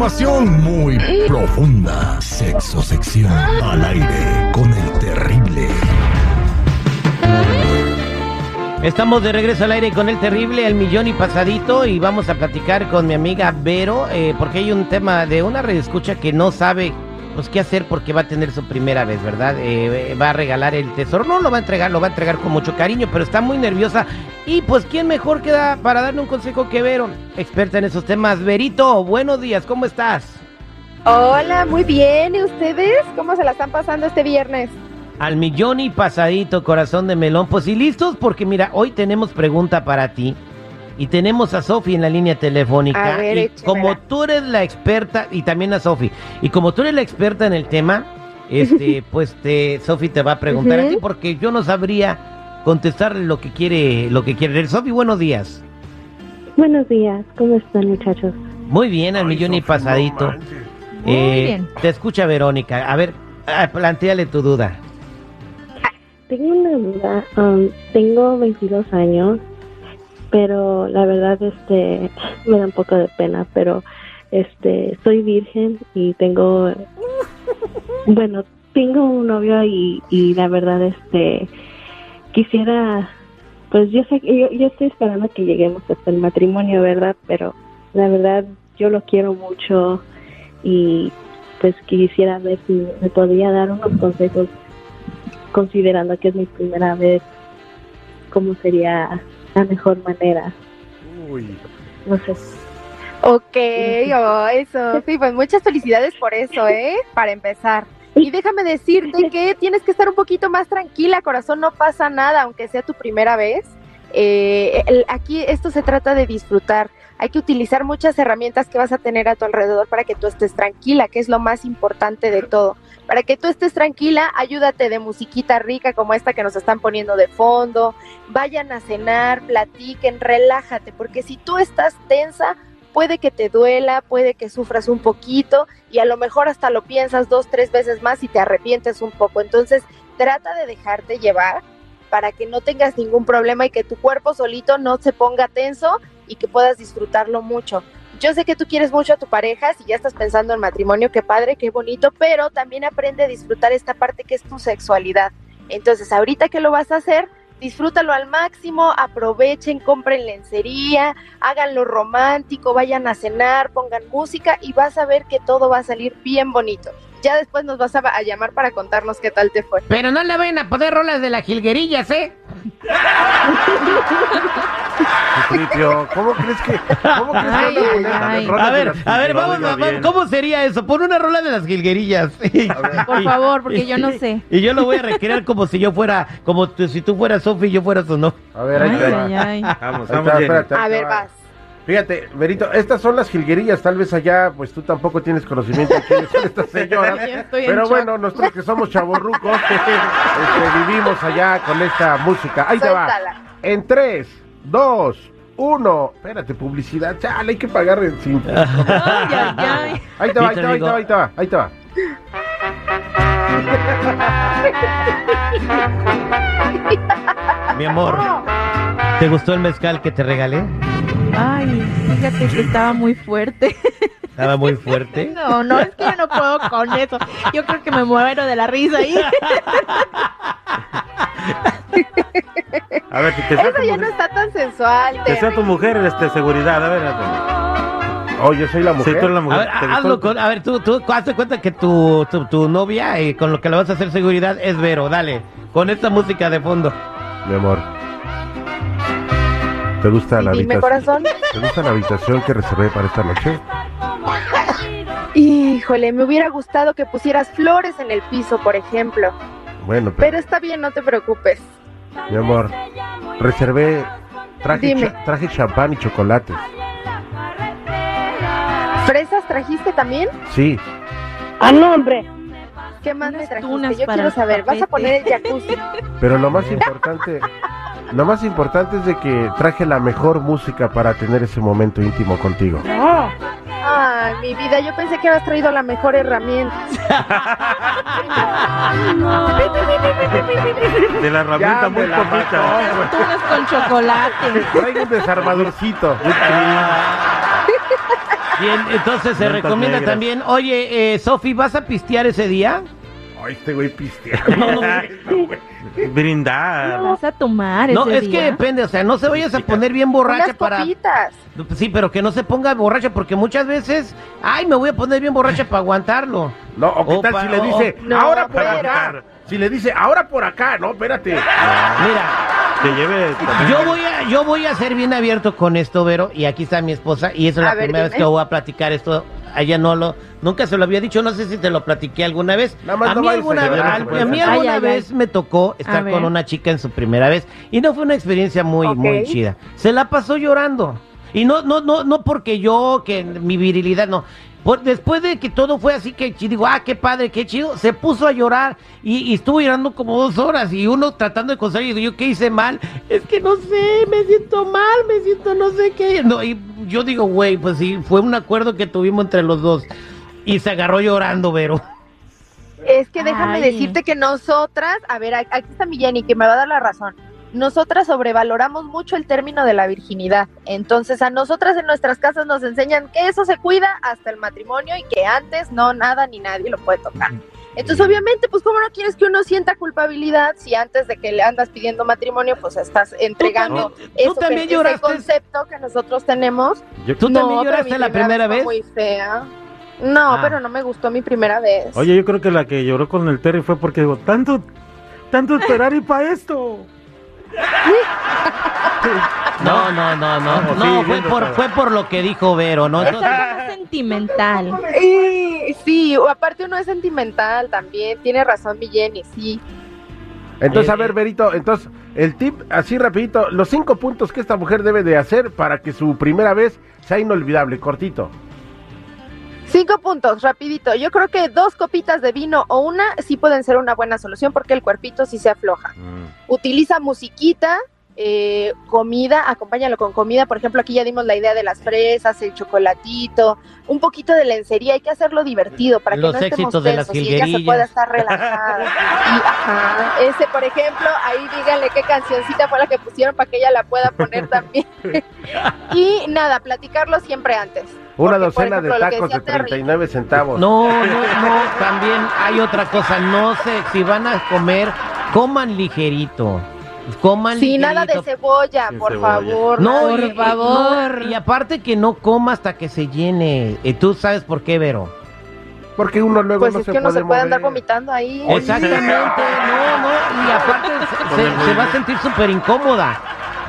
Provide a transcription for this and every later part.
información muy profunda. Sexo sección al aire con el terrible. Estamos de regreso al aire con el terrible, el millón y pasadito, y vamos a platicar con mi amiga Vero, eh, porque hay un tema de una redescucha que no sabe pues qué hacer porque va a tener su primera vez, ¿verdad? Eh, va a regalar el tesoro, no lo va a entregar, lo va a entregar con mucho cariño, pero está muy nerviosa. Y pues, ¿quién mejor queda para darle un consejo que Vero? Experta en esos temas. Verito, buenos días, ¿cómo estás? Hola, muy bien. ¿Y ustedes? ¿Cómo se la están pasando este viernes? Al millón y pasadito, corazón de melón. Pues y listos, porque mira, hoy tenemos pregunta para ti. Y tenemos a Sofi en la línea telefónica. A ver, y como tú eres la experta, y también a Sofi, y como tú eres la experta en el tema, este, pues te, Sofi te va a preguntar a ti, porque yo no sabría contestarle lo que quiere, lo que quiere. Sofi, buenos días. Buenos días, ¿cómo están muchachos? Muy bien, al millón y pasadito. Muy Eh, bien. Te escucha Verónica. A ver, planteale tu duda. Tengo una duda, um, tengo 22 años, pero la verdad este me da un poco de pena, pero este soy virgen y tengo bueno, tengo un novio y, y la verdad este quisiera pues yo sé que yo, yo estoy esperando que lleguemos hasta el matrimonio, ¿verdad? Pero la verdad yo lo quiero mucho y pues quisiera ver si me podría dar unos consejos considerando que es mi primera vez, cómo sería la mejor manera. No sé. Ok, oh, eso. Sí, pues muchas felicidades por eso, ¿eh? Para empezar. Y déjame decirte que tienes que estar un poquito más tranquila, corazón, no pasa nada, aunque sea tu primera vez. Eh, el- aquí esto se trata de disfrutar. Hay que utilizar muchas herramientas que vas a tener a tu alrededor para que tú estés tranquila, que es lo más importante de todo. Para que tú estés tranquila, ayúdate de musiquita rica como esta que nos están poniendo de fondo. Vayan a cenar, platiquen, relájate, porque si tú estás tensa, puede que te duela, puede que sufras un poquito y a lo mejor hasta lo piensas dos, tres veces más y te arrepientes un poco. Entonces, trata de dejarte llevar para que no tengas ningún problema y que tu cuerpo solito no se ponga tenso y que puedas disfrutarlo mucho. Yo sé que tú quieres mucho a tu pareja, si ya estás pensando en matrimonio, qué padre, qué bonito, pero también aprende a disfrutar esta parte que es tu sexualidad. Entonces, ahorita que lo vas a hacer, disfrútalo al máximo, aprovechen, compren lencería, háganlo romántico, vayan a cenar, pongan música y vas a ver que todo va a salir bien bonito. Ya después nos vas a, a llamar para contarnos qué tal te fue. Pero no le vayan a poner rolas de las jilguerillas, ¿eh? ¿cómo crees que, cómo crees que Ay, ay, A ver, a ver, vamos, ver, ¿cómo sería eso? Pon una rola de las jilguerillas. Por favor, porque yo no sé. Y yo lo voy a recrear como si yo fuera, como tú- si tú fueras Sofi y yo fuera su no. A ver, ahí Ay, te va. ay, ay. Vamos, Ahí vamos, Jenny. espérate, ahí A ver, va. vas. Fíjate, Berito, estas son las jilguerillas, tal vez allá, pues tú tampoco tienes conocimiento de quiénes son estas señoras. Pero shock. bueno, nosotros que somos chavorrucos, este, vivimos allá con esta música. Ahí te va. En 3, 2, 1. Espérate, publicidad. Chale, hay que pagar el sin. Ay, ay, ay. Ahí te va, ahí te va, ahí te va, ahí te va, ahí te va. Mi amor, ¿te gustó el mezcal que te regalé? Ay, fíjate que estaba muy fuerte. Estaba muy fuerte. No, no, es que yo no puedo con eso. Yo creo que me muero de la risa ahí. A ver, que sea Eso tu ya no mujer, está tan sensual. que sea tu mujer, este, seguridad. A ver, Antonio. Oh, yo soy la Si mujer. tú eres la A mujer. ver, ¿te gustó hazlo el- con, a ver, tú, tú hazte cuenta que tu, tu, tu novia, eh, con lo que le vas a hacer seguridad, es Vero, dale, con esta música de fondo. Mi amor. ¿Te gusta la habitación? corazón. ¿Te gusta la habitación que reservé para esta noche? Híjole, me hubiera gustado que pusieras flores en el piso, por ejemplo. Bueno, Pero pero, está bien, no te preocupes. Mi amor, reservé, traje, Dime. cha- traje champán y chocolates. ¿Fresas trajiste también? Sí, ¡Ah, no, hombre! ¿Qué más me trajiste? Yo para quiero saber. ¿Vas a tapete. poner el jacuzzi? pero lo más importante, lo más importante es de que traje la mejor música para tener ese momento íntimo contigo. Ay, mi vida, yo pensé que habías traído la mejor herramienta. De la herramienta Ya muy la poquita. Tunas con chocolate. Traigo un desarmadorcito. Bien, entonces se recomienda negras. también. Oye, eh, Sofi, ¿vas a pistear ese día? Ay, este güey pistea. Brindar. Vas a tomar No, ese es que día? depende, o sea, no se vayas a poner bien borracha Unas para... copitas. Sí, pero que no se ponga borracha porque muchas veces, ay, me voy a poner bien borracha para aguantarlo. No, o qué tal si le dice, No, ahora por acá. Si le dice, ahora por acá, no, espérate. Mira, Que lleve también- yo voy a, yo voy a ser bien abierto con esto, Vero, y aquí está mi esposa, y eso es la ver, primera vez que voy a platicar esto. A ella no lo, nunca se lo había dicho, no sé si te lo platiqué alguna vez. Nada más a no mí alguna, vez- a a, su a mí esposa. alguna Ay, ay, ay. vez me tocó estar con una chica en su primera vez y no fue una experiencia muy, muy chida. Se la pasó llorando. Y no, no, no, no porque yo, que mi virilidad, no. Por- después de que todo fue así que chi- digo, ah, qué padre, qué chido, se puso a llorar y, y estuvo llorando como dos horas y uno tratando de consolar y digo, yo qué hice mal, es que no sé, me siento mal, me siento no sé qué. No, y yo digo, güey, pues sí, fue un acuerdo que tuvimos entre los dos y se agarró llorando, Vero. Es que déjame Ay. decirte que nosotras, a ver, aquí está mi Jenny, que me va a dar la razón. Nosotras sobrevaloramos mucho el término de la virginidad. Entonces, a nosotras en nuestras casas nos enseñan que eso se cuida hasta el matrimonio y que antes no, nada ni nadie lo puede tocar. Entonces, obviamente, pues, ¿cómo no quieres que uno sienta culpabilidad si antes de que le andas pidiendo matrimonio, pues estás entregando tú eso también ese lloraste. concepto que nosotros tenemos? Yo- ¿Tú No, también pero lloraste la primera vez? Muy fea. No, Ah. pero no me gustó mi primera vez. Oye, yo creo que la que lloró con el Terry fue porque digo, tanto, tanto esperar y para esto. No, no, no, no, Vamos, no, fue por, fue por lo que dijo Vero, ¿no? Es Entonces- algo más sentimental. Sí, sí, o aparte uno es sentimental también, tiene razón mi Jenny, sí. Entonces, a ver. Berito, entonces, el tip, así rapidito, los cinco puntos que esta mujer debe de hacer para que su primera vez sea inolvidable, cortito. Cinco puntos, rapidito. Yo creo que dos copitas de vino o una sí pueden ser una buena solución porque el cuerpito sí se afloja. Mm. Utiliza musiquita, eh, comida, acompáñalo con comida. Por ejemplo, aquí ya dimos la idea de las fresas, el chocolatito, un poquito de lencería. Hay que hacerlo divertido para que no estemos éxitos de las tensos y ella se pueda estar relajada. Y, ajá, ese, por ejemplo, ahí díganle qué cancioncita fue la que pusieron para que ella la pueda poner también. y nada, platicarlo siempre antes. Una Porque, por docena ejemplo, de tacos de decía Terry. 39 centavos. No, no, no, también hay otra cosa, no sé, si van a comer, coman ligerito, coman Sí, ligerito. nada de cebolla, Sin por cebolla. favor. No, y, de- y- no, y aparte que no coma hasta que se llene. ¿Tú sabes por qué, Vero? Porque uno luego Pues no es se que no puede se puede andar vomitando ahí. Exactamente, no, no, y aparte se, se- se va a sentir súper incómoda.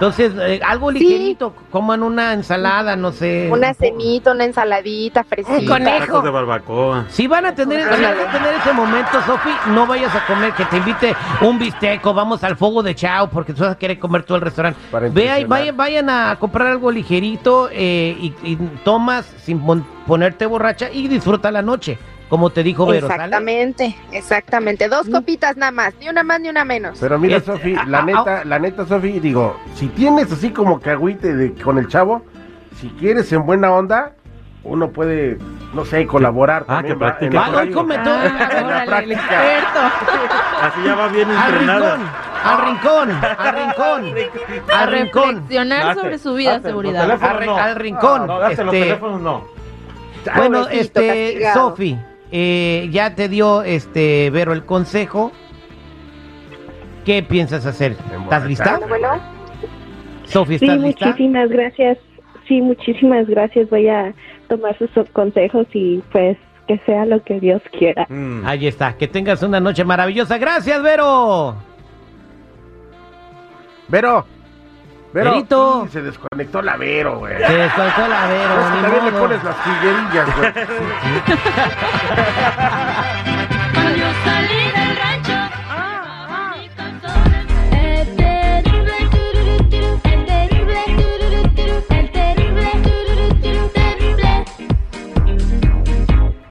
Entonces, eh, algo ligerito, coman una ensalada, no sé. Una semita, una ensaladita, fresita. Tacos de barbacoa. Si van a tener, si van a tener ese momento, Sofi, no vayas a comer, que te invite un bisteco, vamos al fuego de chao, porque tú vas a querer comer todo el restaurante. Para Ve vayan, vayan a comprar algo ligerito eh, y, y tomas sin pon- ponerte borracha y disfruta la noche, como te dijo Vero, ¿sale? Exactamente, exactamente. Dos copitas nada más, ni una más ni una menos. Pero mira, Este, Sofi, ah, la ah, neta, la neta, Sofi, digo, si tienes así como que agüite de, con el chavo, si quieres en buena onda, uno puede, no sé, colaborar. Ah, también, que ¿va? practique. Ah, no, práctica. come todo. Ah, el experto. Así ya va bien al entrenada. rincón, al rincón, al rincón, A al rincón. reflexionar Date, sobre su vida de date, los seguridad. Al, no. al rincón. No, date los este, teléfonos no. Bueno, Pobrecito, este. Sofi, eh, ya te dio este Vero el consejo. ¿Qué piensas hacer? ¿Estás lista? Bueno, Sí, ¿estás lista? muchísimas gracias. Sí, muchísimas gracias. Voy a tomar sus consejos y pues que sea lo que Dios quiera. Mm. Ahí está. Que tengas una noche maravillosa. Gracias, Vero. Vero, Vero, Verito. se desconectó la Vero, güey. Se desconectó la Vero. Es que también le modo. pones las jilguerillas, güey.